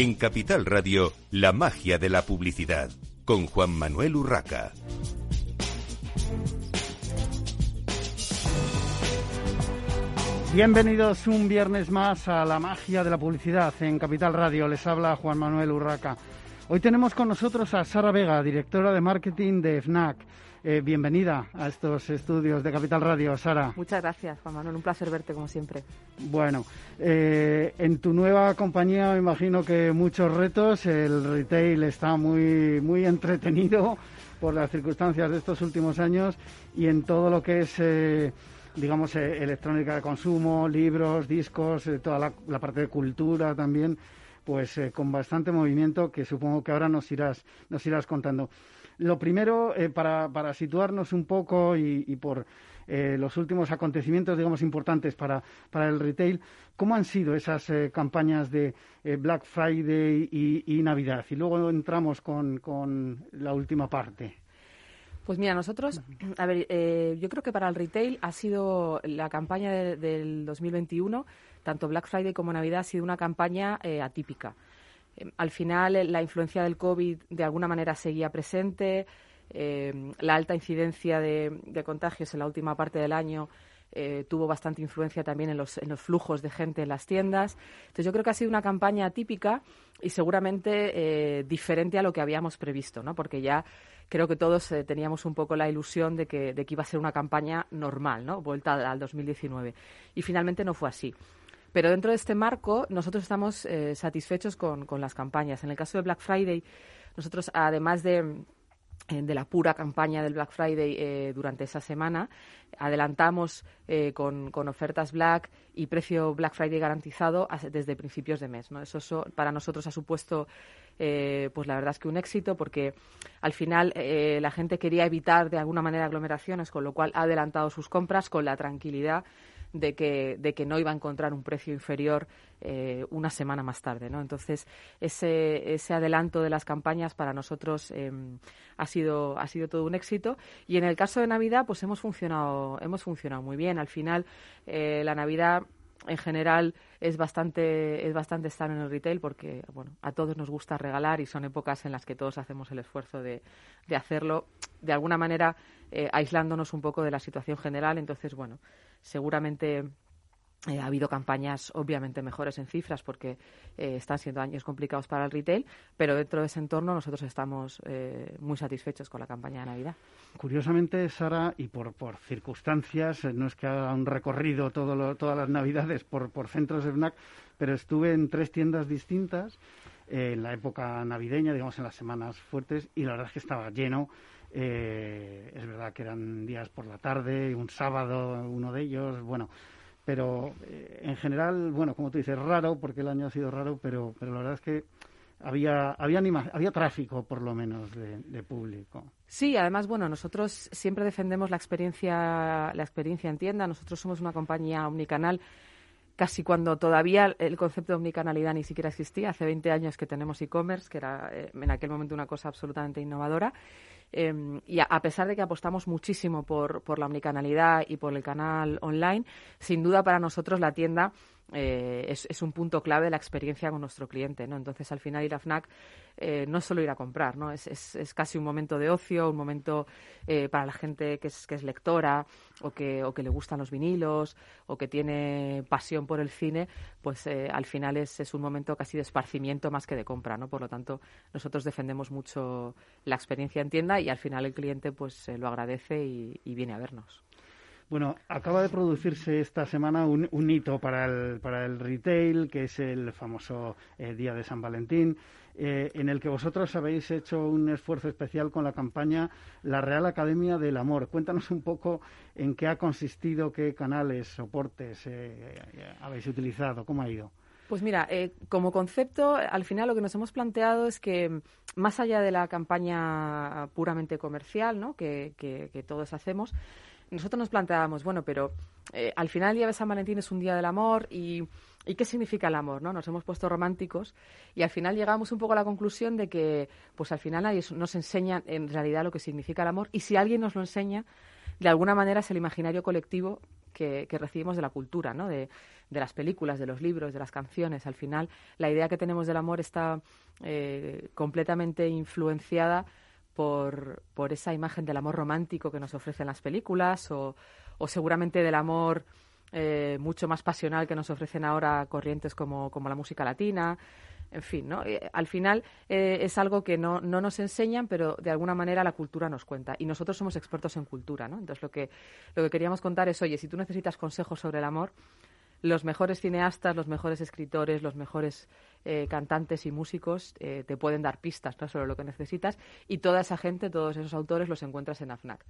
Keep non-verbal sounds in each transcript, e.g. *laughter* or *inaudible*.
En Capital Radio, la magia de la publicidad, con Juan Manuel Urraca. Bienvenidos un viernes más a la magia de la publicidad en Capital Radio. Les habla Juan Manuel Urraca. Hoy tenemos con nosotros a Sara Vega, directora de marketing de FNAC. Eh, bienvenida a estos estudios de Capital Radio, Sara. Muchas gracias, Juan Manuel. Un placer verte, como siempre. Bueno, eh, en tu nueva compañía me imagino que muchos retos. El retail está muy, muy entretenido por las circunstancias de estos últimos años y en todo lo que es... Eh, digamos, electrónica de consumo, libros, discos, toda la, parte de cultura también, pues con bastante movimiento que supongo que ahora nos irás, nos irás contando. Lo primero, eh, para, para, situarnos un poco y, por eh, los últimos acontecimientos, digamos, importantes para, para el retail, ¿cómo han sido esas eh, campañas de Black Friday y, Navidad? Y luego entramos con, con la última parte. Pues mira, nosotros, a ver, yo creo que para el retail ha sido la campaña del 2021, tanto Black Friday como Navidad, ha sido una campaña atípica. Em, al final, eh, la influencia del COVID de alguna manera seguía presente. Em, la alta incidencia de, contagios en la última parte del año eh, tuvo bastante influencia también en los, flujos de gente en las tiendas. Entonces, yo creo que ha sido una campaña típica y seguramente eh, diferente a lo que habíamos previsto, ¿no? Porque ya creo que todos teníamos un poco la ilusión de que, de que iba a ser una campaña normal, ¿no? Vuelta al 2019. Y finalmente no fue así. Pero dentro de este marco, nosotros estamos eh, satisfechos con, las campañas. En el caso de Black Friday, nosotros, además de, eh, de la pura campaña del Black Friday eh, durante esa semana. Adelantamos con, ofertas Black y precio Black Friday garantizado desde principios de mes. ¿no? Eso, para nosotros ha supuesto, pues la verdad es que un éxito porque al final la gente quería evitar de alguna manera aglomeraciones, con lo cual ha adelantado sus compras con la tranquilidad de que, de que no iba a encontrar un precio inferior eh, una semana más tarde. ¿no? Entonces, ese, ese adelanto de las campañas para nosotros em, ha, sido, ha sido todo un éxito. Y en el caso de Navidad, pues hemos funcionado, hemos funcionado muy bien. Al final, eh, la Navidad en general es bastante es bastante estar en el retail porque bueno a todos nos gusta regalar y son épocas en las que todos hacemos el esfuerzo de, de hacerlo de alguna manera eh, aislándonos un poco de la situación general entonces bueno Seguramente eh, ha habido campañas obviamente mejores en cifras porque eh, están siendo años complicados para el retail, pero dentro de ese entorno nosotros estamos eh, muy satisfechos con la campaña de Navidad. Curiosamente, Sara, y por, circunstancias, no es que haga un recorrido todo todas las Navidades por, por centros de FNAC, pero estuve en tres tiendas distintas en la época navideña, digamos en las semanas fuertes, y la verdad es que estaba lleno eh, es verdad que eran días por la tarde, un sábado, uno de ellos, bueno, pero eh, en general, bueno, como tú dices, raro, porque el año ha sido raro, pero, pero la verdad es que había, había, había tráfico, por lo menos, de, público. Sí, además, bueno, nosotros siempre defendemos la experiencia, la experiencia en tienda. Nosotros somos una compañía omnicanal casi cuando todavía el concepto de omnicanalidad ni siquiera existía. Hace 20 años que tenemos e-commerce, que era eh, en aquel momento una cosa absolutamente innovadora. Em, y a, pesar de que apostamos muchísimo por, por la omnicanalidad y por el canal online, sin duda para nosotros la tienda eh, es, un punto clave de la experiencia con nuestro cliente, ¿no? Entonces, al final ir a FNAC eh, no es solo ir a comprar, ¿no? Es, es, casi un momento de ocio, un momento eh, para la gente que es, que es lectora o que, o que le gustan los vinilos o que tiene pasión por el cine, pues al final es, es un momento casi de esparcimiento más que de compra, ¿no? Por lo tanto, nosotros defendemos mucho la experiencia en tienda y al final el cliente pues lo agradece y viene a vernos. Bueno, acaba de producirse esta semana un, hito para el, para el retail, que es el famoso eh, Día de San Valentín, eh, en el que vosotros habéis hecho un esfuerzo especial con la campaña La Real Academia del Amor. Cuéntanos un poco en qué ha consistido, qué canales, soportes eh, habéis utilizado, cómo ha ido. Pues mira, como concepto, al final lo que nos hemos planteado es que más allá de la campaña puramente comercial, ¿no? que, que todos hacemos, nosotros nos planteábamos, bueno, pero eh, al final el día de San Valentín es un día del amor y, y, qué significa el amor, ¿no? Nos hemos puesto románticos y al final llegamos un poco a la conclusión de que, pues al final nadie nos enseña en realidad lo que significa el amor y si alguien nos lo enseña, de alguna manera es el imaginario colectivo que, recibimos de la cultura, ¿no? De, las películas, de los libros, de las canciones. Al final, la idea que tenemos del amor está eh, completamente influenciada por, por, esa imagen del amor romántico que nos ofrecen las películas o, seguramente del amor eh, mucho más pasional que nos ofrecen ahora corrientes como, como la música latina en fin, ¿no? Eh, al final eh, es algo que no, no, nos enseñan, pero de alguna manera la cultura nos cuenta. Y nosotros somos expertos en cultura, ¿no? Entonces lo que, lo que queríamos contar es, oye, si tú necesitas consejos sobre el amor, los mejores cineastas, los mejores escritores, los mejores eh, cantantes y músicos te pueden dar pistas ¿no? sobre lo que necesitas y toda esa gente, todos esos autores los encuentras en AFNAC.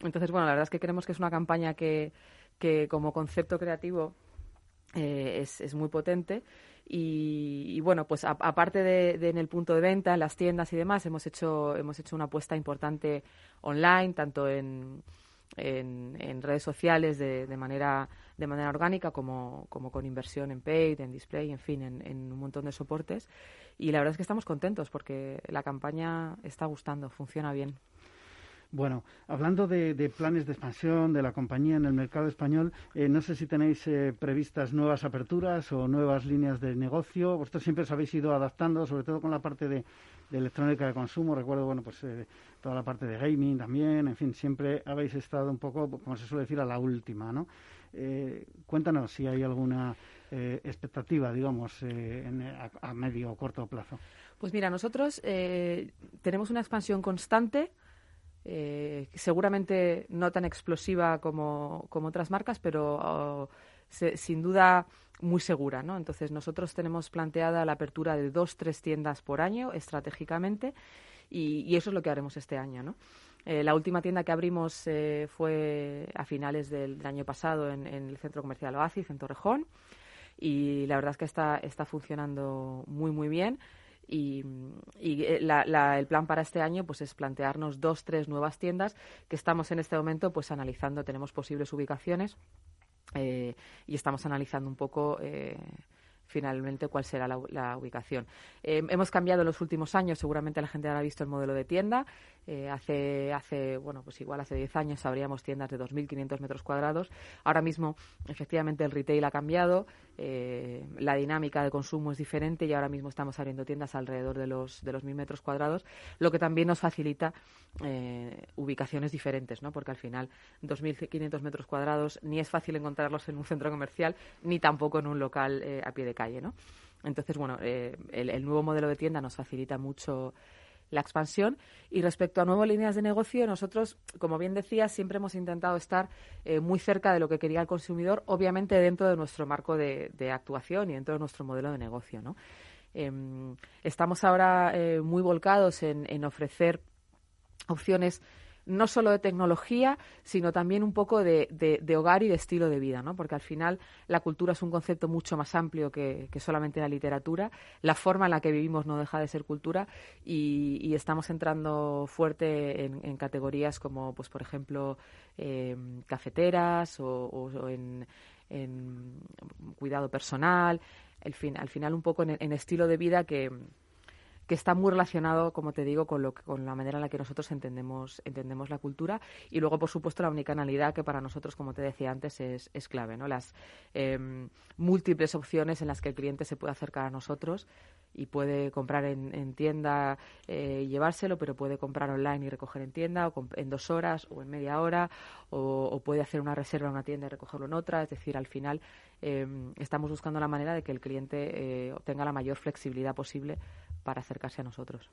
Entonces, bueno, la verdad es que creemos que es una campaña que, que como concepto creativo es, es muy potente y, bueno, pues aparte de, en el punto de venta, en las tiendas y demás, hemos hecho, hemos hecho una apuesta importante online, tanto en, en, redes sociales de, de, manera, de manera orgánica como, como con inversión en paid, en display, en fin, en, en un montón de soportes. Y la verdad es que estamos contentos porque la campaña está gustando, funciona bien. Bueno, hablando de, planes de expansión de la compañía en el mercado español, eh, no sé si tenéis eh, previstas nuevas aperturas o nuevas líneas de negocio. Vosotros siempre os habéis ido adaptando, sobre todo con la parte de, electrónica de consumo. Recuerdo, bueno, pues eh, toda la parte de gaming también. En fin, siempre habéis estado un poco, como se suele decir, a la última, ¿no? cuéntanos si hay alguna expectativa, digamos, a, a, medio o corto plazo. Pues mira, nosotros tenemos una expansión constante eh, seguramente no tan explosiva como, otras marcas, pero oh, sin duda muy segura. ¿no? Entonces, nosotros tenemos planteada la apertura de dos, tres tiendas por año estratégicamente y, eso es lo que haremos este año. ¿no? Eh, la última tienda que abrimos eh, fue a finales del, año pasado en, el centro comercial Oasis, en Torrejón, y la verdad es que está, está funcionando muy, muy bien. Y, eh, el plan para este año pues es plantearnos dos, tres nuevas tiendas que estamos en este momento pues analizando, tenemos posibles ubicaciones eh, y estamos analizando un poco eh, finalmente cuál será la, ubicación. hemos cambiado en los últimos años, seguramente la gente habrá visto el modelo de tienda. Hace, hace, bueno, pues igual hace 10 años abríamos tiendas de 2.500 metros cuadrados. Ahora mismo, efectivamente, el retail ha cambiado. Eh, la dinámica de consumo es diferente y ahora mismo estamos abriendo tiendas alrededor de los de los mil metros cuadrados, lo que también nos facilita eh, ubicaciones diferentes, ¿no? Porque al final 2.500 metros cuadrados ni es fácil encontrarlos en un centro comercial ni tampoco en un local eh, a pie de calle, ¿no? Entonces, bueno, el nuevo modelo de tienda nos facilita mucho la expansión. Y respecto a nuevas líneas de negocio, nosotros, como bien decía, siempre hemos intentado estar eh, muy cerca de lo que quería el consumidor, obviamente dentro de nuestro marco de, actuación y dentro de nuestro modelo de negocio. ¿no? Em, estamos ahora eh, muy volcados en ofrecer opciones no solo de tecnología, sino también un poco de, hogar y de estilo de vida, ¿no? Porque al final la cultura es un concepto mucho más amplio que, solamente la literatura. La forma en la que vivimos no deja de ser cultura y, estamos entrando fuerte en, categorías como, pues, por ejemplo, em, cafeteras o, en, cuidado personal. Al final un poco en estilo de vida que que está muy relacionado, como te digo, con, lo, con la manera en la que nosotros entendemos, entendemos la cultura y luego, por supuesto, la unicanalidad que para nosotros, como te decía antes, es, es clave, ¿no? Las em, múltiples opciones en las que el cliente se puede acercar a nosotros y puede comprar en, tienda eh, y llevárselo, pero puede comprar online y recoger en tienda o en dos horas o en media hora o, puede hacer una reserva en una tienda y recogerlo en otra. Es decir, al final em, estamos buscando la manera de que el cliente eh, tenga la mayor flexibilidad posible para acercarse a nosotros.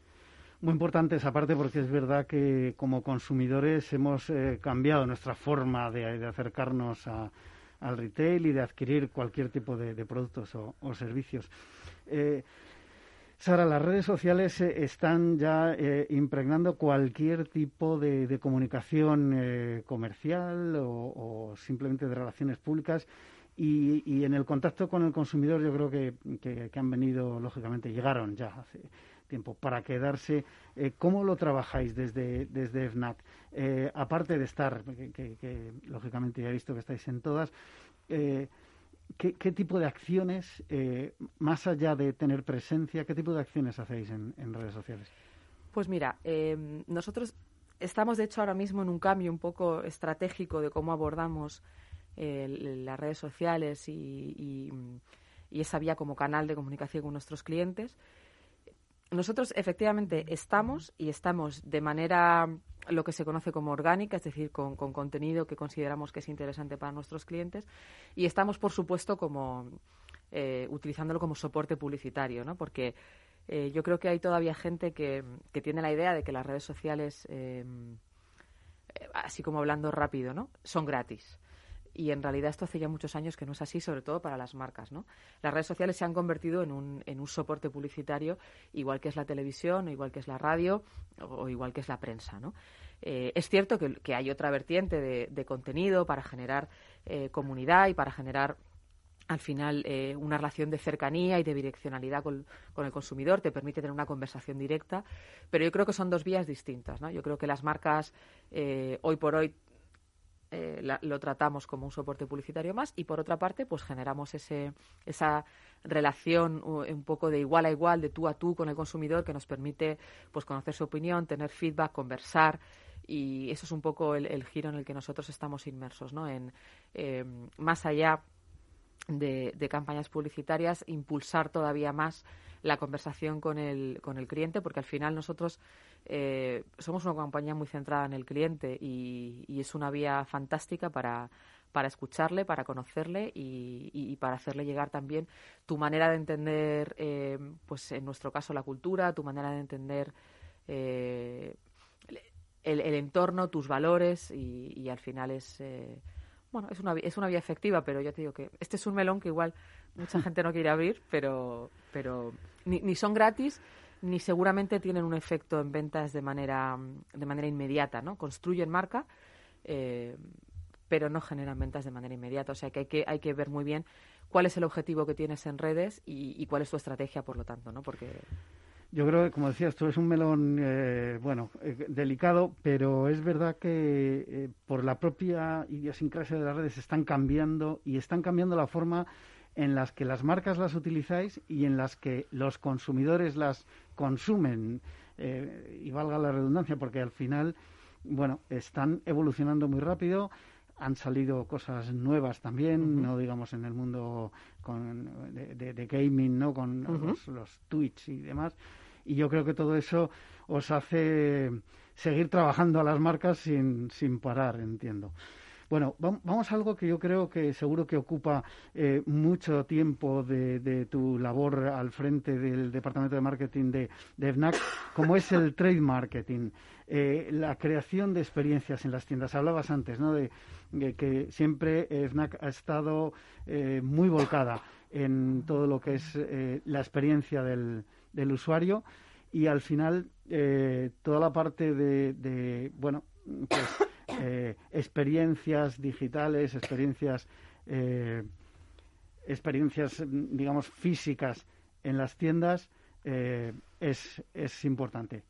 Muy importante esa parte porque es verdad que como consumidores hemos eh, cambiado nuestra forma de, acercarnos al retail y de adquirir cualquier tipo de, productos o, servicios. Eh, Sara, las redes sociales eh, están ya impregnando cualquier tipo de, comunicación comercial o, simplemente de relaciones públicas y, en el contacto con el consumidor yo creo que, han venido, lógicamente, llegaron ya hace tiempo para quedarse. Eh, ¿Cómo lo trabajáis desde, desde FNAC? Eh, aparte de estar, que, lógicamente ya he visto que estáis en todas, eh, ¿qué, tipo de acciones, más allá de tener presencia, qué tipo de acciones hacéis en, en redes sociales? Pues mira, nosotros estamos de hecho ahora mismo en un cambio un poco estratégico de cómo abordamos las redes sociales y, y, esa vía como canal de comunicación con nuestros clientes. Nosotros efectivamente estamos y estamos de manera lo que se conoce como orgánica, es decir, con, contenido que consideramos que es interesante para nuestros clientes y estamos, por supuesto, como eh, utilizándolo como soporte publicitario, ¿no? Porque eh, yo creo que hay todavía gente que, que, tiene la idea de que las redes sociales, eh, así como hablando rápido, ¿no? Son gratis y en realidad esto hace ya muchos años que no es así, sobre todo para las marcas. ¿no? Las redes sociales se han convertido en un, en un soporte publicitario, igual que es la televisión, o igual que es la radio, o, igual que es la prensa. ¿no? Eh, es cierto que, hay otra vertiente de, contenido para generar eh, comunidad y para generar al final eh, una relación de cercanía y de direccionalidad con, con, el consumidor, te permite tener una conversación directa, pero yo creo que son dos vías distintas. ¿no? Yo creo que las marcas hoy por hoy eh, lo tratamos como un soporte publicitario más y por otra parte pues generamos ese, esa relación un poco de igual a igual, de tú a tú con el consumidor que nos permite pues conocer su opinión, tener feedback, conversar y eso es un poco el, giro en el que nosotros estamos inmersos, ¿no? En eh, más allá de, de, campañas publicitarias, impulsar todavía más la conversación con el, con el cliente, porque al final nosotros eh, somos una compañía muy centrada en el cliente y, es una vía fantástica para, para escucharle, para conocerle y, para hacerle llegar también tu manera de entender, eh, pues en nuestro caso la cultura, tu manera de entender eh, el, entorno, tus valores y, al final es bueno es una es una vía efectiva, pero ya te digo que este es un melón que igual mucha gente no quiere abrir, pero pero ni, ni son gratis ni seguramente tienen un efecto en ventas de manera, de manera inmediata, ¿no? Construyen marca, eh, pero no generan ventas de manera inmediata. O sea que hay que, hay que ver muy bien cuál es el objetivo que tienes en redes y, cuál es tu estrategia, por lo tanto, ¿no? Porque yo creo como decías, tú es un melón, eh, bueno, eh, delicado, pero es verdad que por la propia idiosincrasia de las redes están cambiando y están cambiando la forma en las que las marcas las utilizáis y en las que los consumidores las consumen. Eh, y valga la redundancia, porque al final, bueno, están evolucionando muy rápido. Han salido cosas nuevas también, no digamos en el mundo con, de, gaming, ¿no? Con los, los Twitch y demás. Y yo creo que todo eso os hace seguir trabajando a las marcas sin, sin parar, entiendo. Bueno, vamos a algo que yo creo que seguro que ocupa eh, mucho tiempo de, tu labor al frente del departamento de marketing de, FNAC, como es el trade marketing, eh, la creación de experiencias en las tiendas. Hablabas antes, ¿no? De, que siempre FNAC ha estado eh, muy volcada en todo lo que es la experiencia del, usuario y al final toda la parte de, de bueno, pues eh, experiencias digitales, experiencias, eh, experiencias, digamos, físicas en las tiendas eh, es, es importante.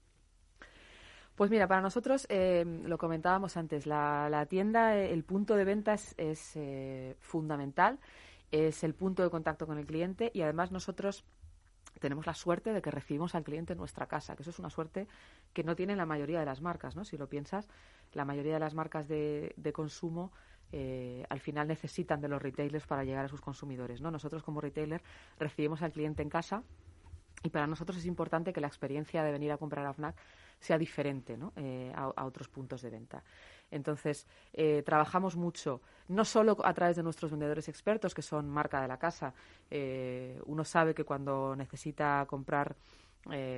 Pues mira, para nosotros, lo comentábamos antes, la, tienda, el punto de venta es, es fundamental, es el punto de contacto con el cliente y además nosotros tenemos la suerte de que recibimos al cliente en nuestra casa, que eso es una suerte que no tienen la mayoría de las marcas, ¿no? Si lo piensas, la mayoría de las marcas de, de consumo eh, al final necesitan de los retailers para llegar a sus consumidores, ¿no? Nosotros como retailer recibimos al cliente en casa y para nosotros es importante que la experiencia de venir a comprar a FNAC sea diferente ¿no? Eh, a, otros puntos de venta. Entonces, eh, trabajamos mucho, no solo a través de nuestros vendedores expertos, que son marca de la casa. Uno sabe que cuando necesita comprar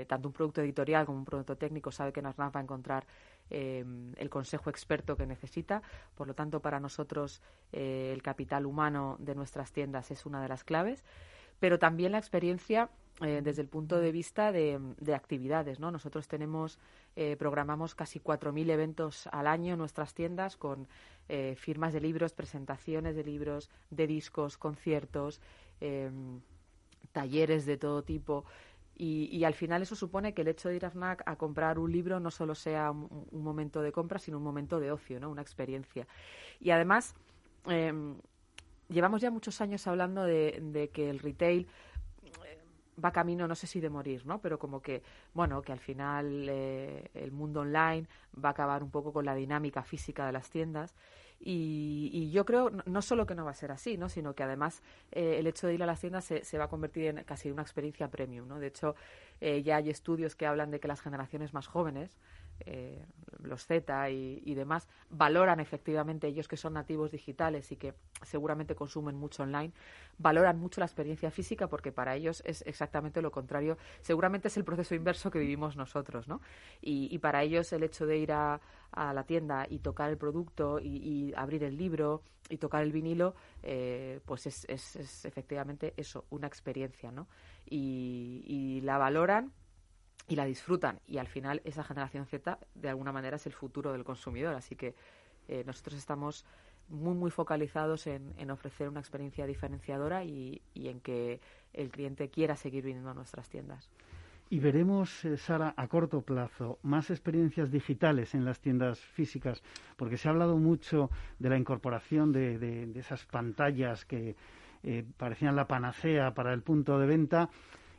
tanto un producto editorial como un producto técnico, sabe que nos va a encontrar el consejo experto que necesita. Por lo tanto, para nosotros el capital humano de nuestras tiendas es una de las claves, pero también la experiencia eh, desde el punto de vista de, actividades. ¿no? Nosotros tenemos, eh, programamos casi 4.000 eventos al año en nuestras tiendas con eh, firmas de libros, presentaciones de libros, de discos, conciertos, talleres de todo tipo. Y, al final eso supone que el hecho de ir a FNAC a comprar un libro no solo sea un, momento de compra, sino un momento de ocio, ¿no? una experiencia. Y además, em, llevamos ya muchos años hablando de que el retail va camino, no sé si de morir, ¿no? Pero como que, bueno, que al final eh, el mundo online va a acabar un poco con la dinámica física de las tiendas. Y, yo creo no solo que no va a ser así, ¿no? sino que además eh, el hecho de ir a las tiendas se, se, va a convertir en casi una experiencia premium. ¿no? De hecho, eh, ya hay estudios que hablan de que las generaciones más jóvenes eh, los Z y, demás, valoran efectivamente ellos que son nativos digitales y que seguramente consumen mucho online, valoran mucho la experiencia física porque para ellos es exactamente lo contrario. Seguramente es el proceso inverso que vivimos nosotros, ¿no? Y, para ellos el hecho de ir a, la tienda y tocar el producto y, abrir el libro y tocar el vinilo, eh, pues es, es, efectivamente eso, una experiencia, ¿no? y la valoran y la disfrutan. Y al final esa generación Z de alguna manera es el futuro del consumidor. Así que eh, nosotros estamos muy, muy focalizados en, en ofrecer una experiencia diferenciadora y, y, en que el cliente quiera seguir viniendo a nuestras tiendas. Y veremos, eh, Sara, a corto plazo, más experiencias digitales en las tiendas físicas, porque se ha hablado mucho de la incorporación de, de, esas pantallas que eh, parecían la panacea para el punto de venta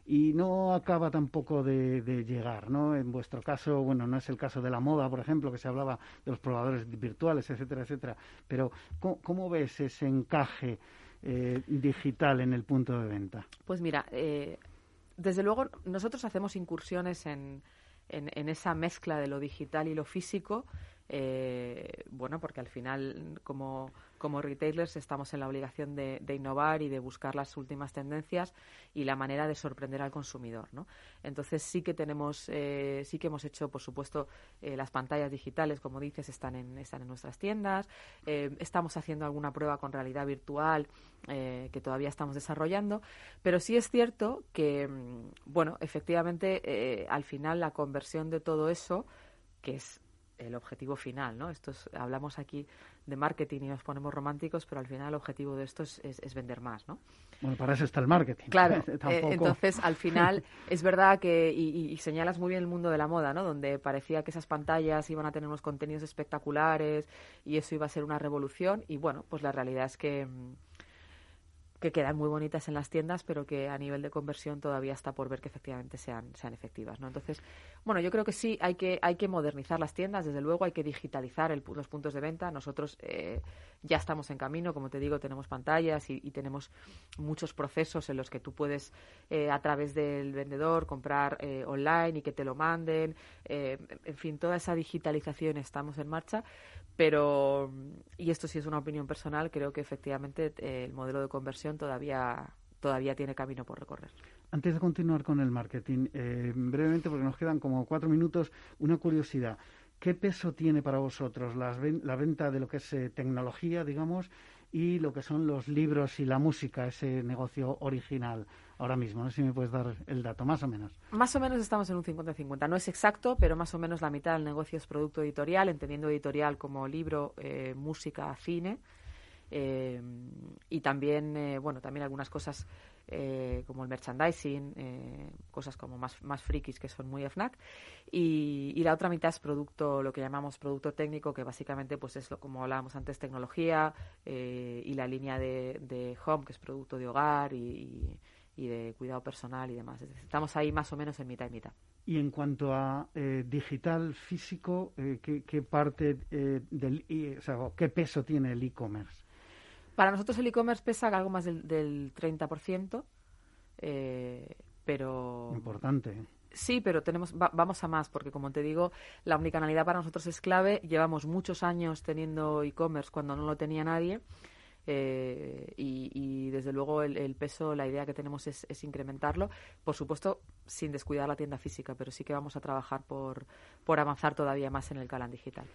y no acaba tampoco de, llegar, ¿no? En vuestro caso, bueno, no es el caso de la moda, por ejemplo, que se hablaba de los probadores virtuales, etcétera, etcétera, pero ¿cómo, ves ese encaje eh, digital en el punto de venta? Pues mira, eh, desde luego nosotros hacemos incursiones en, en, esa mezcla de lo digital y lo físico, eh, bueno, porque al final, como como retailers estamos en la obligación de, innovar y de buscar las últimas tendencias y la manera de sorprender al consumidor, ¿no? Entonces sí que tenemos, eh, sí que hemos hecho, por supuesto, eh, las pantallas digitales, como dices, están en, están en nuestras tiendas. Eh, estamos haciendo alguna prueba con realidad virtual que todavía estamos desarrollando, pero sí es cierto que, mm, bueno, efectivamente, al final la conversión de todo eso, que es el objetivo final, ¿no? Esto hablamos aquí de marketing y nos ponemos románticos, pero al final el objetivo de esto es, vender más, ¿no? Bueno, para eso está el marketing. Claro, *laughs* eh, entonces al *laughs* final es verdad que, y, señalas muy bien el mundo de la moda, ¿no? Donde parecía que esas pantallas iban a tener unos contenidos espectaculares y eso iba a ser una revolución y bueno, pues la realidad es que mm, que quedan muy bonitas en las tiendas, pero que a nivel de conversión todavía está por ver que efectivamente sean, sean efectivas. ¿no? Entonces, bueno, yo creo que sí, hay que, hay que modernizar las tiendas, desde luego hay que digitalizar los puntos de venta. Nosotros eh, ya estamos en camino, como te digo, tenemos pantallas y, tenemos muchos procesos en los que tú puedes, eh, a través del vendedor, comprar eh, online y que te lo manden. en fin, toda esa digitalización estamos en marcha pero, y esto sí es una opinión personal, creo que efectivamente eh, el modelo de conversión todavía, todavía tiene camino por recorrer. Antes de continuar con el marketing, eh, brevemente, porque nos quedan como cuatro minutos, una curiosidad. ¿Qué peso tiene para vosotros la venta de lo que es eh, tecnología, digamos, y lo que son los libros y la música, ese negocio original? ahora mismo. No sé si me puedes dar el dato, más o menos. Más o menos estamos en un 50-50. No es exacto, pero más o menos la mitad del negocio es producto editorial, entendiendo editorial como libro, eh, música, cine. Eh, y también, eh, bueno, también algunas cosas como el merchandising, cosas como más, más frikis que son muy FNAC. Y, y, la otra mitad es producto, lo que llamamos producto técnico, que básicamente pues es lo como hablábamos antes, tecnología y la línea de, de home, que es producto de hogar y y de cuidado personal y demás. Estamos ahí más o menos en mitad y mitad. Y en cuanto a eh, digital físico, eh, ¿qué, parte eh, del, o sea, qué peso tiene el e-commerce? Para nosotros el e-commerce pesa algo más del, del 30%, pero... Importante. Sí, pero tenemos, vamos a más, porque como te digo, la omnicanalidad para nosotros es clave. Llevamos muchos años teniendo e-commerce cuando no lo tenía nadie eh, y, desde luego el, peso, la idea que tenemos es, incrementarlo, por supuesto sin descuidar la tienda física, pero sí que vamos a trabajar por, por avanzar todavía más en el canal digital.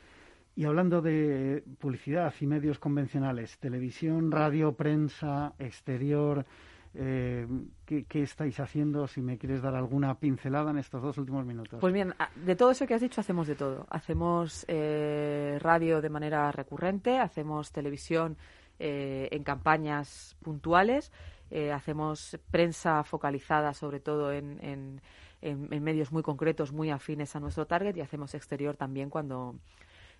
Y hablando de publicidad y medios convencionales, televisión, radio, prensa, exterior, eh, ¿qué, estáis haciendo? Si me quieres dar alguna pincelada en estos dos últimos minutos. Pues bien, de todo eso que has dicho hacemos de todo. Hacemos eh, radio de manera recurrente, hacemos televisión eh, en campañas puntuales. Eh, hacemos prensa focalizada sobre todo en, en, en, medios muy concretos, muy afines a nuestro target y hacemos exterior también cuando,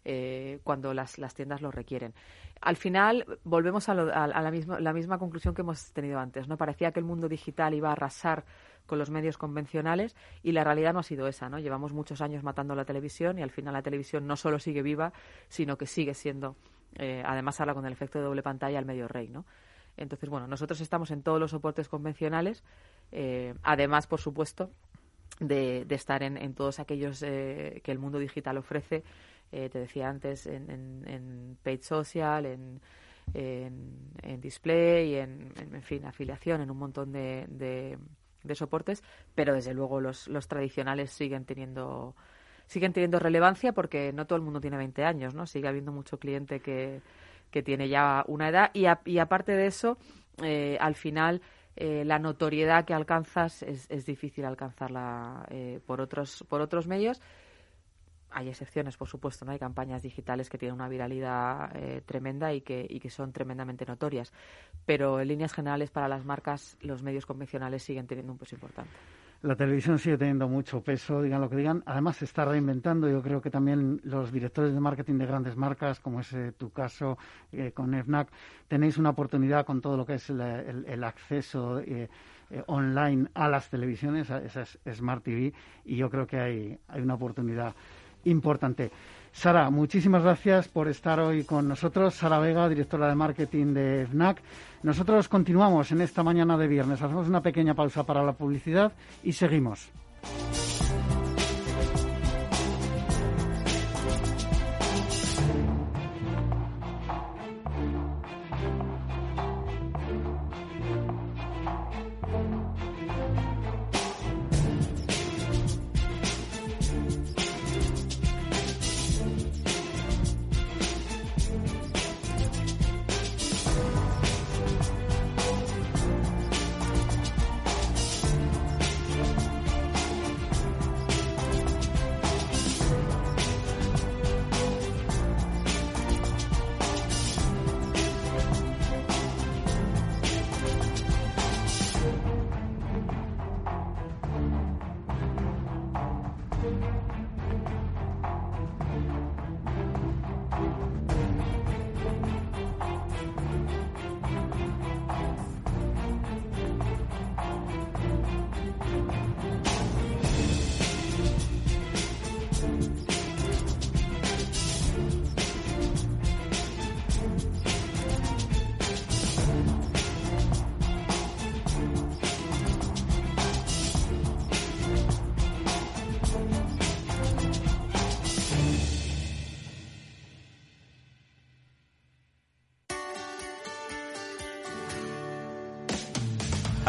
eh, cuando las, las, tiendas lo requieren. Al final volvemos a, la, misma, la misma conclusión que hemos tenido antes. ¿no? Parecía que el mundo digital iba a arrasar con los medios convencionales y la realidad no ha sido esa. ¿no? Llevamos muchos años matando la televisión y al final la televisión no solo sigue viva, sino que sigue siendo eh, además habla con el efecto de doble pantalla al medio rey, ¿no? Entonces, bueno, nosotros estamos en todos los soportes convencionales, eh, además, por supuesto, de, estar en, todos aquellos que el mundo digital ofrece. Te decía antes, en, en, Page Social, en, en, Display, en, en, fin, afiliación, en un montón de, de, soportes, pero desde luego los, los tradicionales siguen teniendo siguen teniendo relevancia porque no todo el mundo tiene 20 años, ¿no? Sigue habiendo mucho cliente que, que tiene ya una edad y, y aparte de eso, eh, al final eh, la notoriedad que alcanzas es, es difícil alcanzarla eh, por otros por otros medios hay excepciones, por supuesto, ¿no? Hay campañas digitales que tienen una viralidad eh, tremenda y que, y que son tremendamente notorias. Pero en líneas generales, para las marcas, los medios convencionales siguen teniendo un peso importante. La televisión sigue teniendo mucho peso, digan lo que digan. Además, se está reinventando. Yo creo que también los directores de marketing de grandes marcas, como es eh, tu caso eh, con FNAC, tenéis una oportunidad con todo lo que es el, acceso online a las televisiones, a esas Smart TV, y yo creo que hay, hay una oportunidad importante. Sara, muchísimas gracias por estar hoy con nosotros. Sara Vega, directora de marketing de FNAC. Nosotros continuamos en esta mañana de viernes. Hacemos una pequeña pausa para la publicidad y seguimos.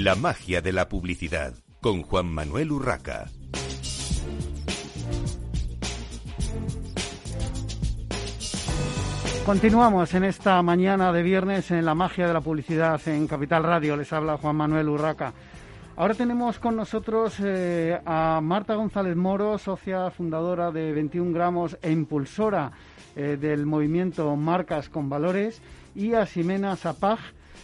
La magia de la publicidad con Juan Manuel Urraca. Continuamos en esta mañana de viernes en la magia de la publicidad en Capital Radio. Les habla Juan Manuel Urraca. Ahora tenemos con nosotros eh, a Marta González Moro, socia fundadora de 21 gramos e impulsora eh, del movimiento Marcas con Valores, y a Ximena Zapag,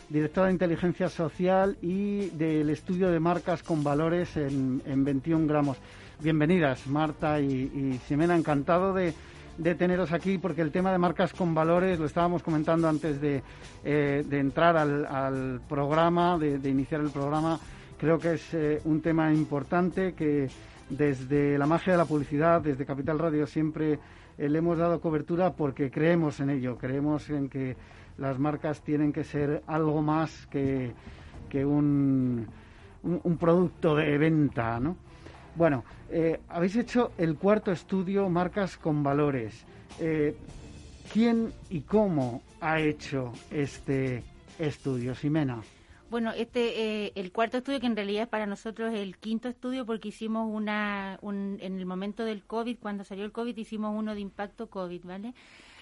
directora de inteligencia social y del estudio de marcas con valores en, 21 gramos. Bienvenidas, Marta y, y Ximena, encantado de de teneros aquí porque el tema de marcas con valores lo estábamos comentando antes de, eh, entrar al, programa, de, iniciar el programa. Creo que es eh, un tema importante que desde la magia de la publicidad, desde Capital Radio siempre eh, le hemos dado cobertura porque creemos en ello, creemos en que las marcas tienen que ser algo más que, que un, un, producto de venta, ¿no? Bueno, eh, habéis hecho el cuarto estudio, Marcas con Valores. Eh, ¿Quién y cómo ha hecho este estudio, Ximena? Bueno, este, eh, el cuarto estudio, que en realidad es para nosotros el quinto estudio, porque hicimos una, un, en el momento del COVID, cuando salió el COVID, hicimos uno de impacto COVID, ¿vale?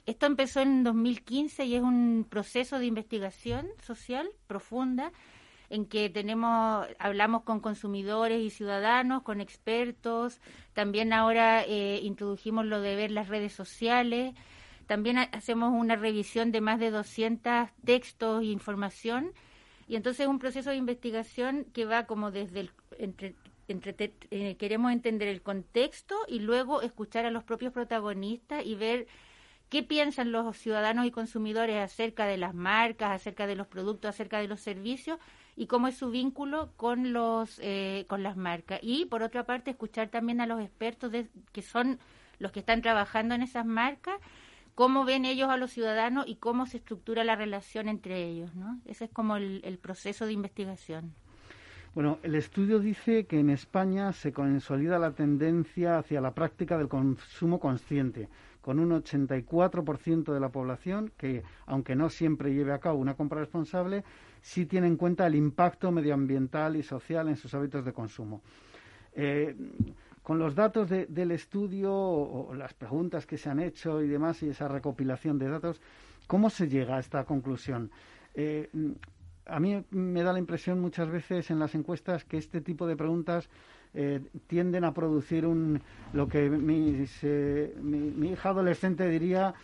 Esto empezó en 2015 y es un proceso de investigación social profunda en que tenemos, hablamos con consumidores y ciudadanos, con expertos, también ahora eh, introdujimos lo de ver las redes sociales, también hacemos una revisión de más de 200 textos e información, y entonces es un proceso de investigación que va como desde el, entre, entre, eh, queremos entender el contexto y luego escuchar a los propios protagonistas y ver qué piensan los ciudadanos y consumidores acerca de las marcas, acerca de los productos, acerca de los servicios y cómo es su vínculo con los eh, con las marcas y por otra parte escuchar también a los expertos que son los que están trabajando en esas marcas cómo ven ellos a los ciudadanos y cómo se estructura la relación entre ellos no ese es como el, proceso de investigación. Bueno, el estudio dice que en España se consolida la tendencia hacia la práctica del consumo consciente, con un 84% de la población que, aunque no siempre lleve a cabo una compra responsable, sí tiene en cuenta el impacto medioambiental y social en sus hábitos de consumo. Eh, con los datos del estudio o, las preguntas que se han hecho y demás y esa recopilación de datos, ¿cómo se llega a esta conclusión? Eh, a mí me da la impresión muchas veces en las encuestas que este tipo de preguntas eh, tienden a producir un lo que mi, mi, hija adolescente diría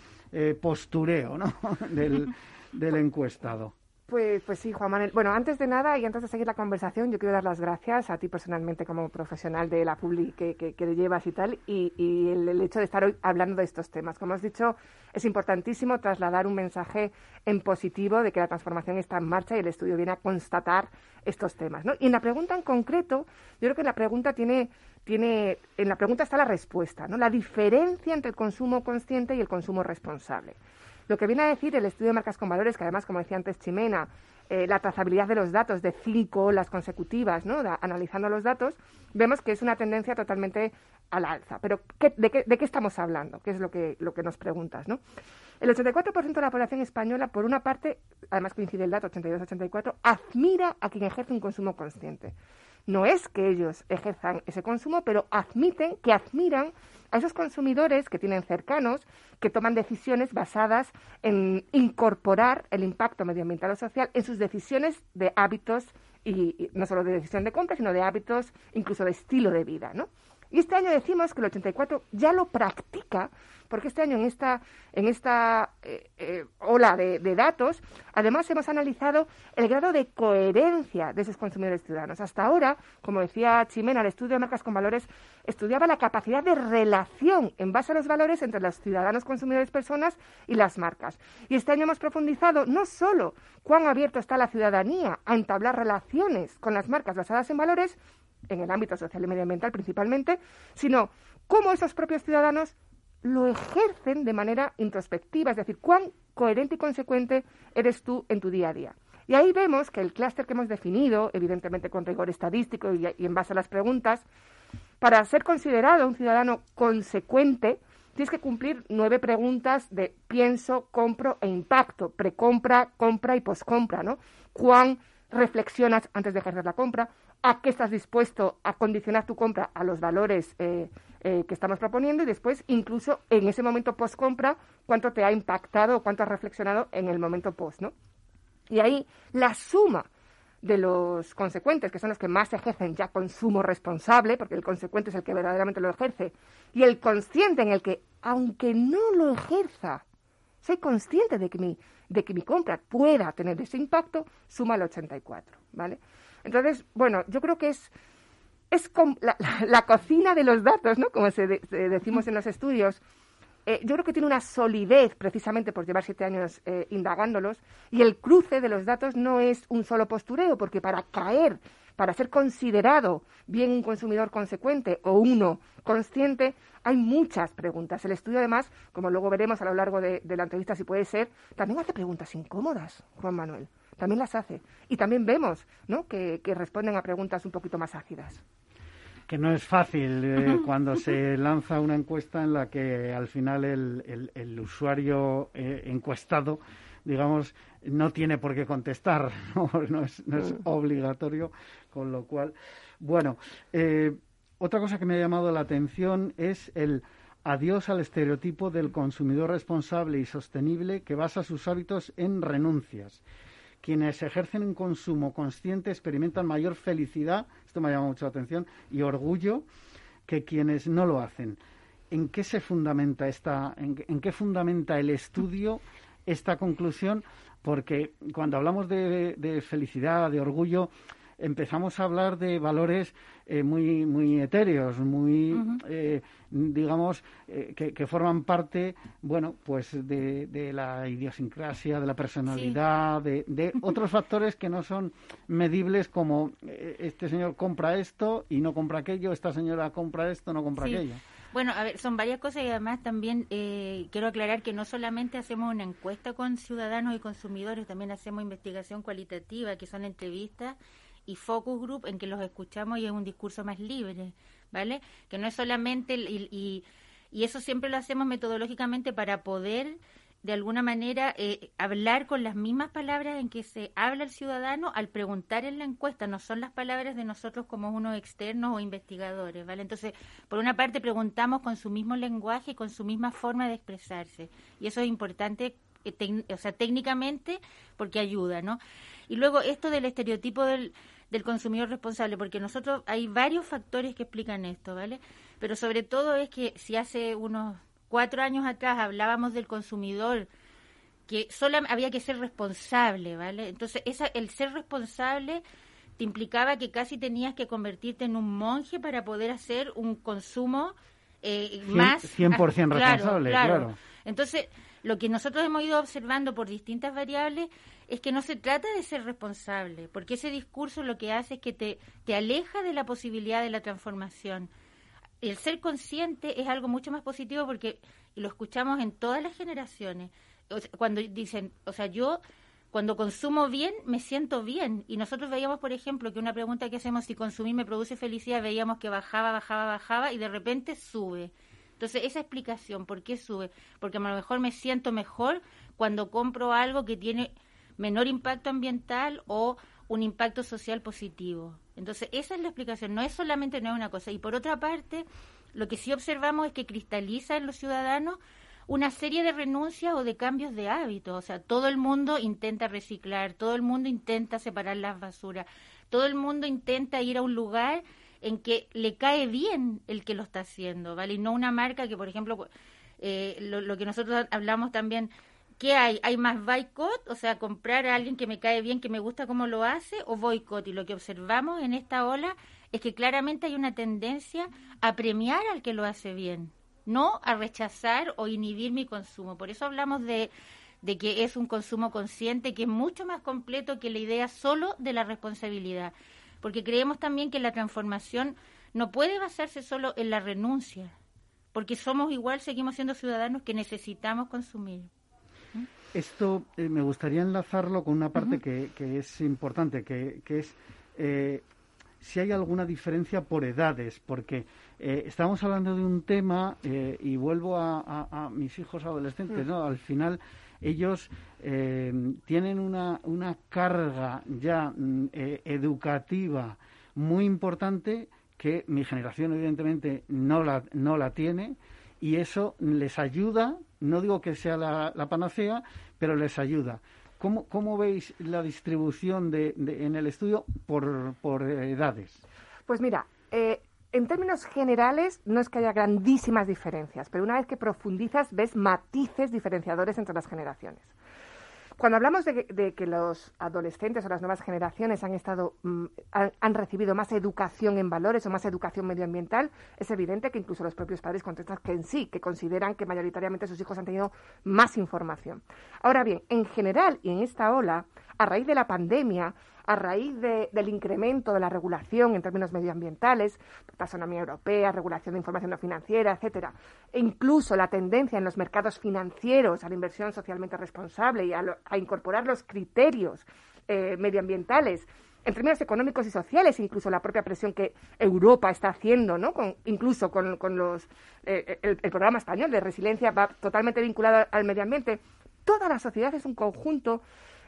postureo ¿no? *laughs* del encuestado. Pues, pues sí, Juan Manuel. Bueno, antes de nada y antes de seguir la conversación, yo quiero dar las gracias a ti personalmente como profesional de la Publi que, que, que llevas y tal, y, y el, hecho de estar hoy hablando de estos temas. Como has dicho, es importantísimo trasladar un mensaje en positivo de que la transformación está en marcha y el estudio viene a constatar estos temas. ¿no? Y en la pregunta en concreto, yo creo que la pregunta tiene, tiene, en la pregunta está la respuesta, ¿no? La diferencia entre el consumo consciente y el consumo responsable. Lo que viene a decir el estudio de marcas con valores, que además, como decía antes Chimena, eh, la trazabilidad de los datos de cinco las consecutivas, ¿no? analizando los datos, vemos que es una tendencia totalmente al alza. Pero, de, qué, ¿de qué estamos hablando? ¿Qué es lo que, lo que nos preguntas, ¿no? El 84% de la población española, por una parte, además coincide el dato 82-84, admira a quien ejerce un consumo consciente. No es que ellos ejerzan ese consumo, pero admiten que admiran a esos consumidores que tienen cercanos, que toman decisiones basadas en incorporar el impacto medioambiental o social en sus decisiones de hábitos y, no solo de decisión de compra, sino de hábitos, incluso de estilo de vida, ¿no? Y este año decimos que el 84 ya lo practica porque este año en esta, en esta eh, eh, ola de, datos, además hemos analizado el grado de coherencia de esos consumidores ciudadanos. Hasta ahora, como decía Chimena, el estudio de marcas con valores estudiaba la capacidad de relación en base a los valores entre los ciudadanos consumidores personas y las marcas. Y este año hemos profundizado no solo cuán abierto está la ciudadanía a entablar relaciones con las marcas basadas en valores, en el ámbito social y medioambiental principalmente, sino cómo esos propios ciudadanos lo ejercen de manera introspectiva, es decir, cuán coherente y consecuente eres tú en tu día a día. Y ahí vemos que el clúster que hemos definido, evidentemente con rigor estadístico y, en base a las preguntas, para ser considerado un ciudadano consecuente, tienes que cumplir nueve preguntas de pienso, compro e impacto, precompra, compra y poscompra, ¿no? Cuán reflexionas antes de ejercer la compra, a qué estás dispuesto a condicionar tu compra a los valores eh, eh, que estamos proponiendo y después incluso en ese momento post compra cuánto te ha impactado o cuánto has reflexionado en el momento post, ¿no? Y ahí la suma de los consecuentes, que son los que más ejercen ya consumo responsable, porque el consecuente es el que verdaderamente lo ejerce, y el consciente en el que, aunque no lo ejerza, soy consciente de que mi, de que mi compra pueda tener ese impacto, suma el 84, ¿vale? Entonces, bueno, yo creo que es, es la, cocina de los datos, ¿no? Como se, decimos en los estudios, eh, yo creo que tiene una solidez precisamente por llevar siete años eh, indagándolos y el cruce de los datos no es un solo postureo, porque para caer, para ser considerado bien un consumidor consecuente o uno consciente, hay muchas preguntas. El estudio, además, como luego veremos a lo largo de, de la entrevista, si puede ser, también hace preguntas incómodas, Juan Manuel. También las hace. Y también vemos ¿no? que, que responden a preguntas un poquito más ácidas que no es fácil eh, cuando se lanza una encuesta en la que al final el, el, usuario eh, encuestado, digamos, no tiene por qué contestar, *laughs* no, es, no es, obligatorio, con lo cual, bueno, eh, otra cosa que me ha llamado la atención es el adiós al estereotipo del consumidor responsable y sostenible que basa sus hábitos en renuncias quienes ejercen un consumo consciente experimentan mayor felicidad, esto me ha llamado mucho la atención, y orgullo que quienes no lo hacen. ¿En qué se fundamenta esta, en, qué fundamenta el estudio esta conclusión? Porque cuando hablamos de felicidad, de orgullo, empezamos a hablar de valores eh, muy, muy etéreos, muy, eh, digamos, eh, que, forman parte, bueno, pues de, la idiosincrasia, de la personalidad, de, otros factores que no son medibles como este señor compra esto y no compra aquello, esta señora compra esto, no compra aquello. Bueno, a ver, son varias cosas y además también quiero aclarar que no solamente hacemos una encuesta con ciudadanos y consumidores, también hacemos investigación cualitativa, que son entrevistas y focus group en que los escuchamos y es un discurso más libre, ¿vale? Que no es solamente, y, y, eso siempre lo hacemos metodológicamente para poder de alguna manera eh, hablar con las mismas palabras en que se habla el ciudadano al preguntar en la encuesta, no son las palabras de nosotros como unos externos o investigadores, ¿vale? Entonces, por una parte preguntamos con su mismo lenguaje y con su misma forma de expresarse, y eso es importante, eh, o sea, técnicamente, porque ayuda, ¿no? Y luego esto del estereotipo del, del consumidor responsable, porque nosotros hay varios factores que explican esto, ¿vale? Pero sobre todo es que si hace unos cuatro años atrás hablábamos del consumidor que solo había que ser responsable, ¿vale? Entonces, esa, el ser responsable te implicaba que casi tenías que convertirte en un monje para poder hacer un consumo eh, más... 100% *laughs* responsable, claro. Entonces, lo que nosotros hemos ido observando por distintas variables es que no se trata de ser responsable, porque ese discurso lo que hace es que te, te aleja de la posibilidad de la transformación. El ser consciente es algo mucho más positivo porque lo escuchamos en todas las generaciones. cuando dicen, o sea, yo cuando consumo bien, me siento bien. Y nosotros veíamos, por ejemplo, que una pregunta que hacemos, si consumir me produce felicidad, veíamos que bajaba, bajaba, bajaba y de repente sube. Entonces, esa explicación, ¿por qué sube? Porque a lo mejor me siento mejor cuando compro algo que tiene menor impacto ambiental o un impacto social positivo. Entonces, esa es la explicación, no es solamente no es una cosa. Y por otra parte, lo que sí observamos es que cristaliza en los ciudadanos una serie de renuncias o de cambios de hábitos. O sea, todo el mundo intenta reciclar, todo el mundo intenta separar las basuras, todo el mundo intenta ir a un lugar en que le cae bien el que lo está haciendo, ¿vale? Y no una marca que, por ejemplo, eh, lo, que nosotros hablamos también ¿Qué hay? ¿Hay más boicot? O sea, comprar a alguien que me cae bien, que me gusta cómo lo hace, o boicot. Y lo que observamos en esta ola es que claramente hay una tendencia a premiar al que lo hace bien, no a rechazar o inhibir mi consumo. Por eso hablamos de, de que es un consumo consciente, que es mucho más completo que la idea solo de la responsabilidad. Porque creemos también que la transformación no puede basarse solo en la renuncia, porque somos igual, seguimos siendo ciudadanos que necesitamos consumir. Esto eh, me gustaría enlazarlo con una parte que, es importante, que, es eh, si hay alguna diferencia por edades, porque eh, estamos hablando de un tema, eh, y vuelvo a, mis hijos adolescentes, mm. ¿no? Al final ellos eh, tienen una, una carga ya mm, educativa muy importante que mi generación evidentemente no la, no la tiene y eso les ayuda, no digo que sea la, panacea, pero les ayuda. ¿Cómo, cómo veis la distribución de, en el estudio por, por edades? Pues mira, eh, en términos generales no es que haya grandísimas diferencias, pero una vez que profundizas ves matices diferenciadores entre las generaciones. Cuando hablamos de, que los adolescentes o las nuevas generaciones han estado mm, han, recibido más educación en valores o más educación medioambiental, es evidente que incluso los propios padres contestan que en sí, que consideran que mayoritariamente sus hijos han tenido más información. Ahora bien, en general y en esta ola, a raíz de la pandemia, a raíz del incremento de la regulación en términos medioambientales, taxonomía europea, regulación de información no financiera, etcétera, e incluso la tendencia en los mercados financieros a la inversión socialmente responsable y a, incorporar los criterios eh, medioambientales en términos económicos y sociales, incluso la propia presión que Europa está haciendo, ¿no? incluso con, los, eh, el, el, programa español de resiliencia va totalmente vinculado al medio ambiente. Toda la sociedad es un conjunto.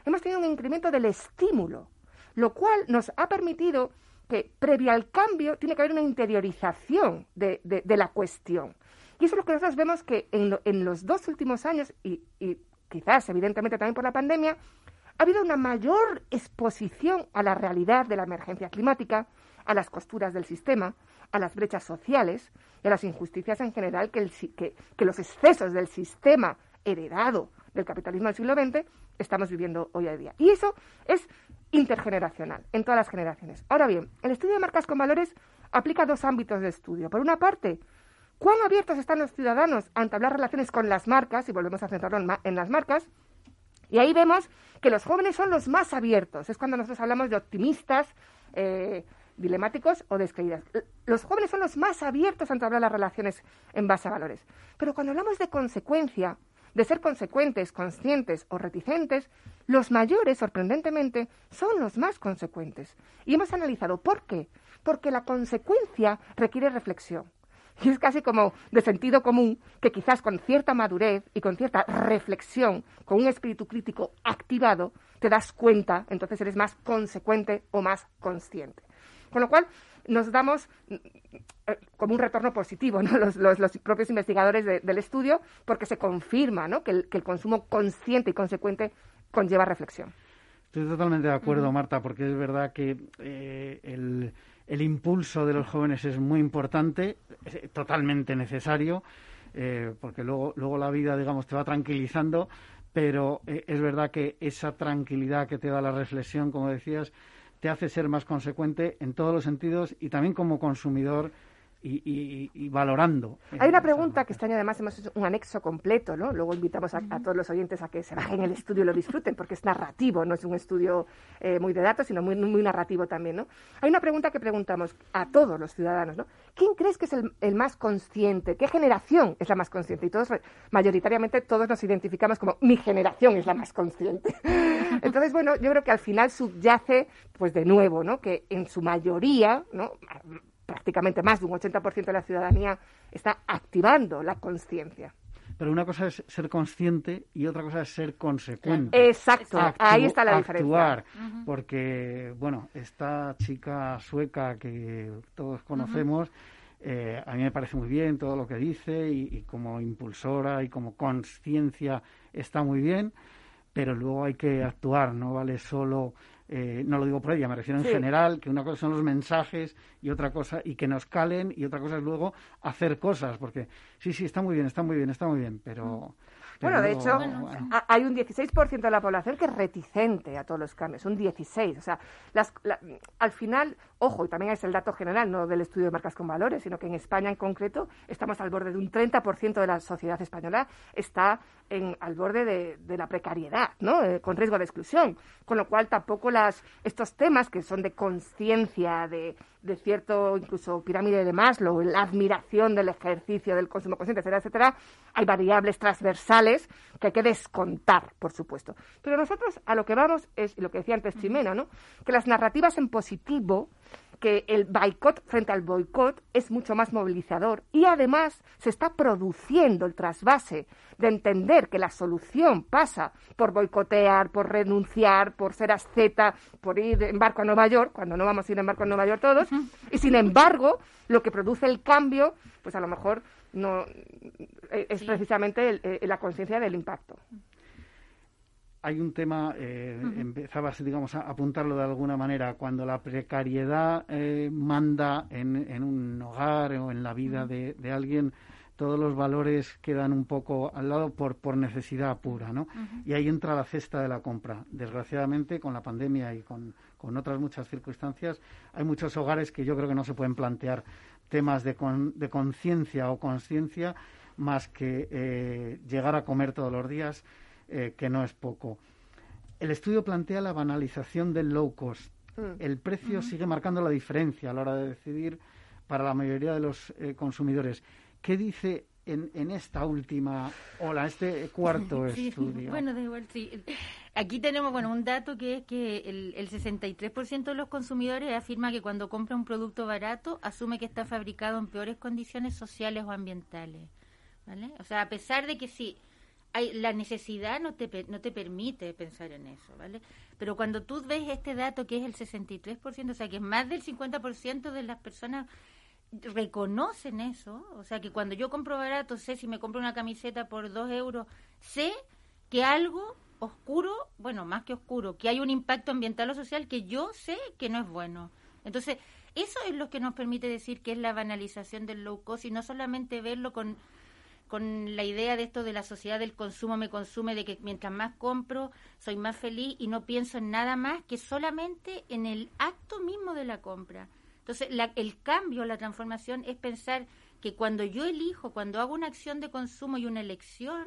Hemos tenido un incremento del estímulo lo cual nos ha permitido que previo al cambio tiene que haber una interiorización de, la cuestión. Y eso es lo que nosotros vemos que en, los dos últimos años, y, quizás evidentemente también por la pandemia, ha habido una mayor exposición a la realidad de la emergencia climática, a las costuras del sistema, a las brechas sociales y a las injusticias en general que, que los excesos del sistema heredado del capitalismo del siglo XX estamos viviendo hoy en día. Y eso es intergeneracional, en todas las generaciones. Ahora bien, el estudio de marcas con valores aplica dos ámbitos de estudio. Por una parte, cuán abiertos están los ciudadanos a entablar relaciones con las marcas, y volvemos a centrarlo en, las marcas, y ahí vemos que los jóvenes son los más abiertos. Es cuando nosotros hablamos de optimistas, eh, dilemáticos o descreídas. Los jóvenes son los más abiertos a entablar las relaciones en base a valores. Pero cuando hablamos de consecuencia, de ser consecuentes, conscientes o reticentes, los mayores, sorprendentemente, son los más consecuentes. Y hemos analizado por qué. Porque la consecuencia requiere reflexión. Y es casi como de sentido común que quizás con cierta madurez y con cierta reflexión, con un espíritu crítico activado, te das cuenta, entonces eres más consecuente o más consciente. Con lo cual, nos damos eh, como un retorno positivo, ¿no? *laughs* los, los, propios investigadores del estudio, porque se confirma ¿no? que, el, consumo consciente y consecuente conlleva reflexión. Estoy totalmente de acuerdo, Marta, porque es verdad que eh, el, el, impulso de los jóvenes es muy importante, es totalmente necesario, eh, porque luego, luego la vida, digamos, te va tranquilizando, pero es verdad que esa tranquilidad que te da la reflexión, como decías, te hace ser más consecuente en todos los sentidos y también como consumidor y, valorando. Hay una pregunta que este año además hemos hecho un anexo completo, ¿no? Luego invitamos a, todos los oyentes a que se bajen el estudio y lo disfruten, porque es narrativo, no es un estudio eh, muy de datos, sino muy, muy narrativo también, ¿no? Hay una pregunta que preguntamos a todos los ciudadanos, ¿no? ¿Quién crees que es el, el más consciente? ¿Qué generación es la más consciente? Y todos, mayoritariamente, todos nos identificamos como mi generación es la más consciente. *laughs* Entonces, bueno, yo creo que al final subyace, pues de nuevo, ¿no? Que en su mayoría, ¿no? Prácticamente más de un 80% de la ciudadanía está activando la conciencia. Pero una cosa es ser consciente y otra cosa es ser consecuente. Exacto, ahí está la diferencia. Actuar, porque, bueno, esta chica sueca que todos conocemos, eh, a mí me parece muy bien todo lo que dice y como impulsora y como conciencia está muy bien, pero luego hay que actuar, no vale solo eh, no lo digo por ella, me refiero en general, que una cosa son los mensajes y otra cosa, y que nos calen, y otra cosa es luego hacer cosas, porque sí, sí, está muy bien, está muy bien, está muy bien, pero... Bueno, de hecho, hay un 16% de la población que es reticente a todos los cambios, un 16. O sea, las, al final, ojo, y también es el dato general, no del estudio de marcas con valores, sino que en España en concreto estamos al borde de un 30% de la sociedad española está en, al borde de, la precariedad, ¿no? Eh, con riesgo de exclusión. Con lo cual, tampoco las, estos temas que son de conciencia, de, de cierto incluso pirámide de Maslow, la admiración del ejercicio del consumo consciente, etcétera, etcétera, hay variables transversales que hay que descontar, por supuesto. Pero nosotros a lo que vamos es, y lo que decía antes Chimena, ¿no? que las narrativas en positivo que el boicot frente al boicot es mucho más movilizador y además se está produciendo el trasvase de entender que la solución pasa por boicotear, por renunciar, por ser asceta, por ir en barco a Nueva York, cuando no vamos a ir en barco a Nueva York todos, y sin embargo, lo que produce el cambio, pues a lo mejor no eh, es precisamente eh, la conciencia del impacto hay un tema, eh, empezabas, digamos, a apuntarlo de alguna manera, cuando la precariedad eh, manda en, un hogar o en la vida de, alguien, todos los valores quedan un poco al lado por, por necesidad pura, ¿no? Y ahí entra la cesta de la compra. Desgraciadamente, con la pandemia y con, otras muchas circunstancias, hay muchos hogares que yo creo que no se pueden plantear temas de, de conciencia o conciencia más que eh, llegar a comer todos los días eh, que no es poco. El estudio plantea la banalización del low cost. Mm. El precio sigue marcando la diferencia a la hora de decidir para la mayoría de los eh, consumidores. ¿Qué dice en, esta última ola, este cuarto *laughs* estudio? Bueno, de igual, sí. Aquí tenemos bueno, un dato que es que el, el 63% de los consumidores afirma que cuando compra un producto barato asume que está fabricado en peores condiciones sociales o ambientales. ¿vale? O sea, a pesar de que sí la necesidad no te, no te permite pensar en eso, ¿vale? Pero cuando tú ves este dato que es el 63%, o sea, que más del 50% de las personas reconocen eso, o sea, que cuando yo compro barato, sé si me compro una camiseta por dos euros, sé que algo oscuro, bueno, más que oscuro, que hay un impacto ambiental o social que yo sé que no es bueno. Entonces, eso es lo que nos permite decir que es la banalización del low cost y no solamente verlo con con la idea de esto de la sociedad del consumo me consume, de que mientras más compro, soy más feliz y no pienso en nada más que solamente en el acto mismo de la compra. Entonces, el cambio, la transformación es pensar que cuando yo elijo, cuando hago una acción de consumo y una elección,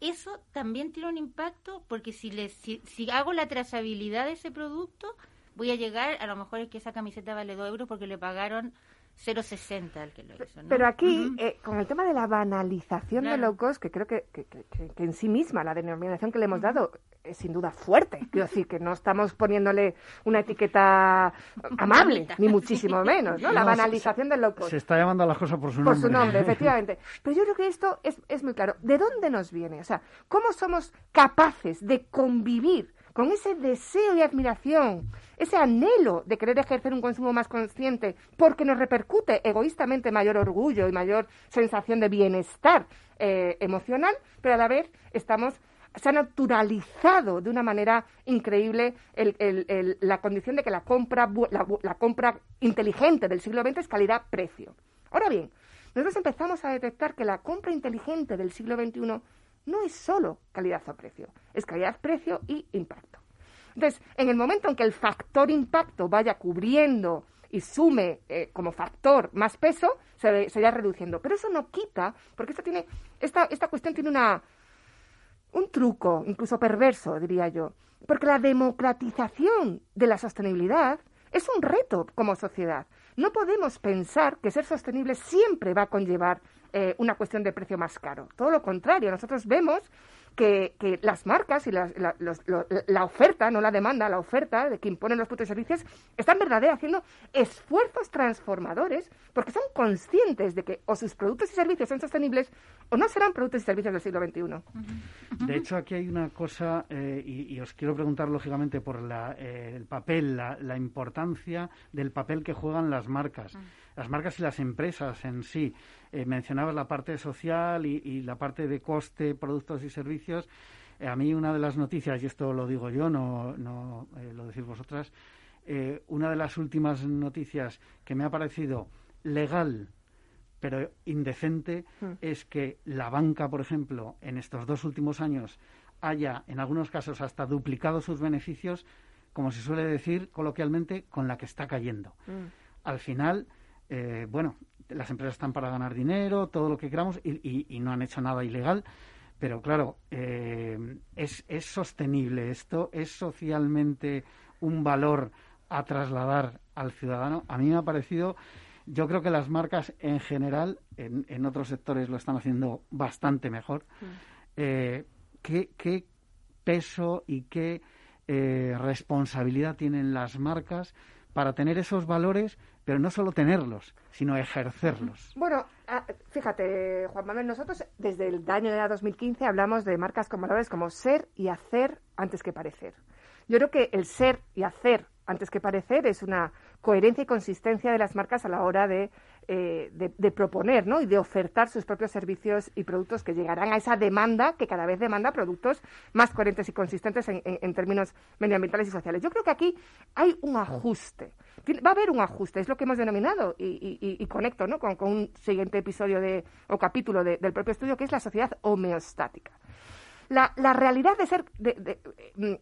eso también tiene un impacto porque si, le, si, hago la trazabilidad de ese producto, voy a llegar, a lo mejor es que esa camiseta vale 2 euros porque le pagaron 0,60 el que lo hizo. Pero aquí, eh, con el tema de la banalización de low cost, que creo que, que, en sí misma la denominación que le hemos dado es sin duda fuerte. *laughs* Quiero decir que no estamos poniéndole una etiqueta amable, ni muchísimo menos, ¿no? La banalización del low cost. Se está llamando a las cosas por su nombre. Por su nombre, efectivamente. *laughs* Pero yo creo que esto es, es muy claro. ¿De dónde nos viene? O sea, ¿cómo somos capaces de convivir con ese deseo y admiración, ese anhelo de querer ejercer un consumo más consciente, porque nos repercute egoístamente mayor orgullo y mayor sensación de bienestar eh, emocional, pero a la vez estamos se ha naturalizado de una manera increíble la condición de que la compra, la compra inteligente del siglo XX es calidad-precio. Ahora bien, nosotros empezamos a detectar que la compra inteligente del siglo XXI no es solo calidad o precio, es calidad, precio y impacto. Entonces, en el momento en que el factor impacto vaya cubriendo y sume eh, como factor más peso, se, se, irá reduciendo. Pero eso no quita, porque esto tiene, esta, esta cuestión tiene una, un truco, incluso perverso, diría yo. Porque la democratización de la sostenibilidad es un reto como sociedad. No podemos pensar que ser sostenible siempre va a conllevar eh, una cuestión de precio más caro. Todo lo contrario, nosotros vemos que, las marcas y la, oferta, no la demanda, la oferta de que imponen los productos y servicios, están verdaderamente haciendo esfuerzos transformadores porque son conscientes de que o sus productos y servicios son sostenibles o no serán productos y servicios del siglo XXI. De hecho, aquí hay una cosa, eh, y, os quiero preguntar lógicamente por eh, el papel, la, importancia del papel que juegan las marcas las marcas y las empresas en sí. Eh, mencionabas la parte social y, la parte de coste, productos y servicios. Eh, a mí una de las noticias, y esto lo digo yo, no, no eh, lo decís vosotras, una de las últimas noticias que me ha parecido legal pero indecente mm. es que la banca, por ejemplo, en estos dos últimos años haya, en algunos casos, hasta duplicado sus beneficios, como se suele decir coloquialmente, con la que está cayendo. Mm. Al final, eh, bueno, las empresas están para ganar dinero, todo lo que queramos, y, no han hecho nada ilegal. Pero claro, eh, es, es sostenible esto, es socialmente un valor a trasladar al ciudadano. A mí me ha parecido, yo creo que las marcas en general, en, otros sectores lo están haciendo bastante mejor. Mm. Eh, ¿qué, peso y qué responsabilidad tienen las marcas para tener esos valores, pero no solo tenerlos, sino ejercerlos. Bueno, ah, fíjate, Juan Manuel, nosotros desde el año de 2015 hablamos de marcas con valores como ser y hacer antes que parecer. Yo creo que el ser y hacer antes que parecer es una coherencia y consistencia de las marcas a la hora de, eh, de, proponer ¿no? y de ofertar sus propios servicios y productos que llegarán a esa demanda que cada vez demanda productos más coherentes y consistentes en, términos medioambientales y sociales. Yo creo que aquí hay un ajuste. Va a haber un ajuste, es lo que hemos denominado y, conecto ¿no? con, un siguiente episodio de, o capítulo del propio estudio, que es la sociedad homeostática. La, realidad de ser, mm,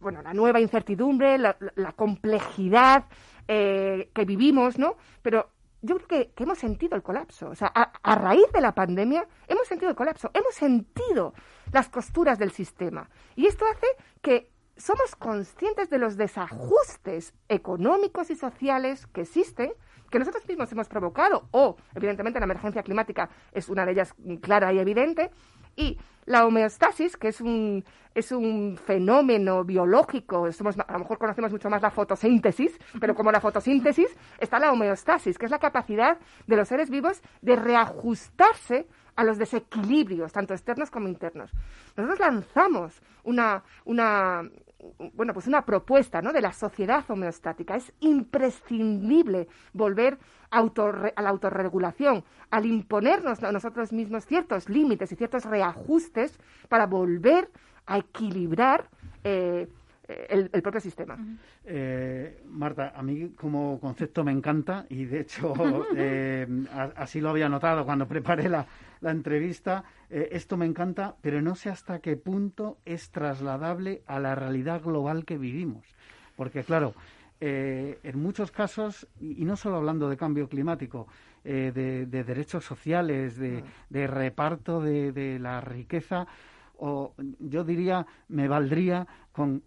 bueno, la nueva incertidumbre, la, complejidad eh, que vivimos, ¿no? Pero yo creo que, hemos sentido el colapso. O sea, a, raíz de la pandemia hemos sentido el colapso, hemos sentido las costuras del sistema. Y esto hace que somos conscientes de los desajustes económicos y sociales que existen, que nosotros mismos hemos provocado, o evidentemente la emergencia climática es una de ellas clara y evidente, y la homeostasis, que es un, es un fenómeno biológico, somos, a lo mejor conocemos mucho más la fotosíntesis, pero como la fotosíntesis está la homeostasis, que es la capacidad de los seres vivos de reajustarse a los desequilibrios, tanto externos como internos. Nosotros lanzamos una, una, bueno, pues una propuesta ¿no? de la sociedad homeostática. Es imprescindible volver a, la autorregulación, al imponernos a nosotros mismos ciertos límites y ciertos reajustes para volver a equilibrar eh, el, propio sistema. Eh, Marta, a mí como concepto me encanta y de hecho *laughs* eh, así lo había notado cuando preparé la, la entrevista. Eh, esto me encanta, pero no sé hasta qué punto es trasladable a la realidad global que vivimos. Porque, claro, eh, en muchos casos, y, no solo hablando de cambio climático, eh, de, derechos sociales, de, reparto de, la riqueza, o yo diría, me valdría con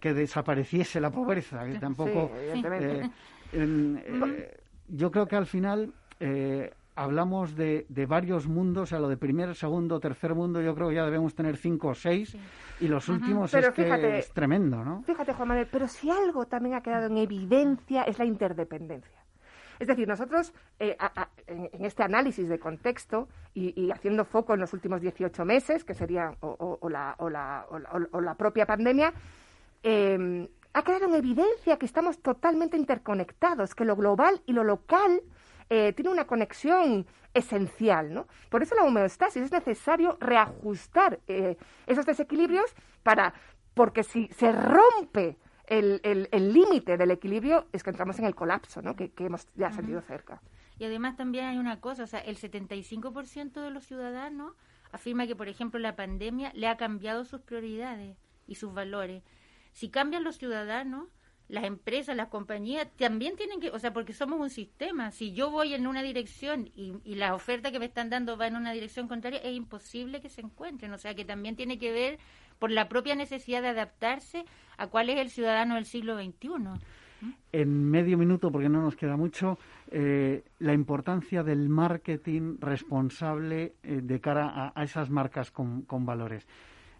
que desapareciese la pobreza, que tampoco... yo creo que al final hablamos de, de, varios mundos, a lo de primer, segundo, tercer mundo, yo creo que ya debemos tener cinco o seis, y los últimos es que es tremendo, ¿no? Fíjate, Juan Manuel, pero si algo también ha quedado en evidencia es la interdependencia. Es decir, nosotros eh, en, este análisis de contexto y, haciendo foco en los últimos 18 meses, que sería o, la, la, propia pandemia, eh, ha quedado en evidencia que estamos totalmente interconectados, que lo global y lo local eh, tiene una conexión esencial, ¿no? Por eso la homeostasis es necesario reajustar eh, esos desequilibrios para, porque si se rompe el límite del equilibrio es que entramos en el colapso, ¿no? Que, hemos ya sentido cerca. Y además también hay una cosa, o sea, el 75% de los ciudadanos afirma que, por ejemplo, la pandemia le ha cambiado sus prioridades y sus valores. Si cambian los ciudadanos, las empresas, las compañías también tienen que, o sea, porque somos un sistema. Si yo voy en una dirección y, y la oferta que me están dando va en una dirección contraria, es imposible que se encuentren. O sea, que también tiene que ver por la propia necesidad de adaptarse a cuál es el ciudadano del siglo XXI. En medio minuto, porque no nos queda mucho, eh, la importancia del marketing responsable eh, de cara a, esas marcas con, con valores.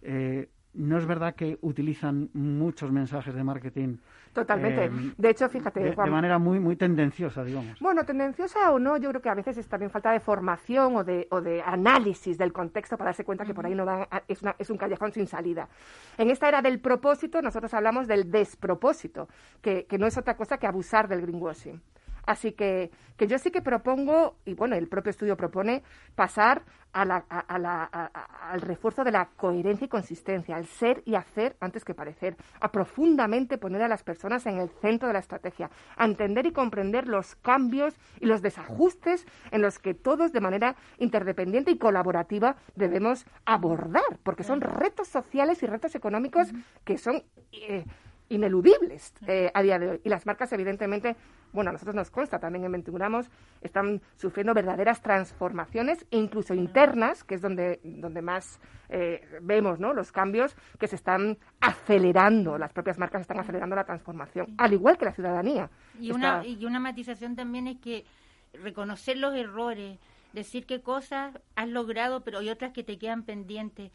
Eh, no es verdad que utilizan muchos mensajes de marketing. Totalmente. Eh, de hecho, fíjate, de, de, manera muy muy tendenciosa, digamos. Bueno, tendenciosa o no, yo creo que a veces es también falta de formación o de, o de análisis del contexto para darse cuenta que por ahí no van es, es un callejón sin salida. En esta era del propósito, nosotros hablamos del despropósito, que, que no es otra cosa que abusar del greenwashing. Así que, que yo sí que propongo, y bueno, el propio estudio propone, pasar a la, a, la, al refuerzo de la coherencia y consistencia, al ser y hacer antes que parecer, a profundamente poner a las personas en el centro de la estrategia, a entender y comprender los cambios y los desajustes en los que todos de manera interdependiente y colaborativa debemos abordar, porque son retos sociales y retos económicos que son... Eh, ineludibles eh, a día de hoy. Y las marcas, evidentemente, bueno, a nosotros nos consta también en 21 están sufriendo verdaderas transformaciones, incluso internas, que es donde, donde más eh, vemos ¿no? los cambios que se están acelerando, las propias marcas están acelerando la transformación, al igual que la ciudadanía. Y, una, y una matización también es que reconocer los errores, decir qué cosas has logrado, pero hay otras que te quedan pendientes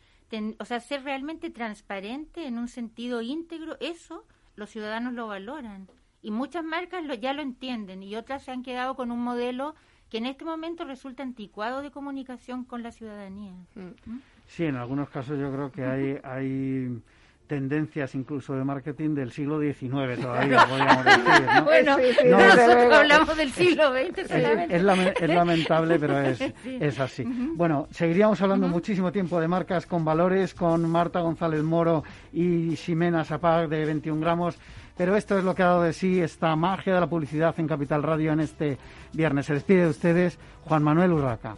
o sea, ser realmente transparente en un sentido íntegro, eso los ciudadanos lo valoran Y muchas marcas lo, ya lo entienden y otras se han quedado con un modelo que en este momento resulta anticuado de comunicación con la ciudadanía. ¿Mm? Sí, en algunos casos yo creo que hay, hay tendencias incluso de marketing del siglo XIX *laughs* todavía, podríamos decir. ¿no? *laughs* Bueno, nosotros hablamos del siglo XX Es, lamentable, pero *laughs* es, es así. Bueno, seguiríamos hablando muchísimo tiempo de marcas con valores con Marta González Moro y Ximena Zapag de 21 gramos. Pero esto es lo que ha dado de sí esta magia de la publicidad en Capital Radio en este viernes. Se despide de ustedes Juan Manuel Urraca.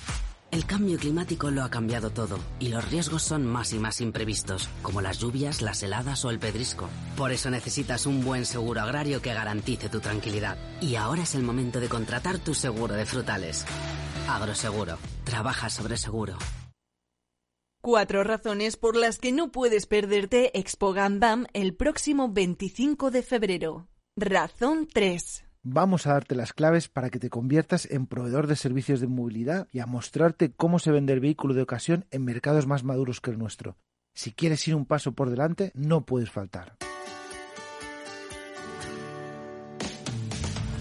El cambio climático lo ha cambiado todo y los riesgos son más y más imprevistos, como las lluvias, las heladas o el pedrisco. Por eso necesitas un buen seguro agrario que garantice tu tranquilidad. Y ahora es el momento de contratar tu seguro de frutales. Agroseguro. Trabaja sobre seguro. Cuatro razones por las que no puedes perderte Expo Gandam el próximo 25 de febrero. Razón 3 vamos a darte las claves para que te conviertas en proveedor de servicios de movilidad y a mostrarte cómo se vende el vehículo de ocasión en mercados más maduros que el nuestro. Si quieres ir un paso por delante, no puedes faltar.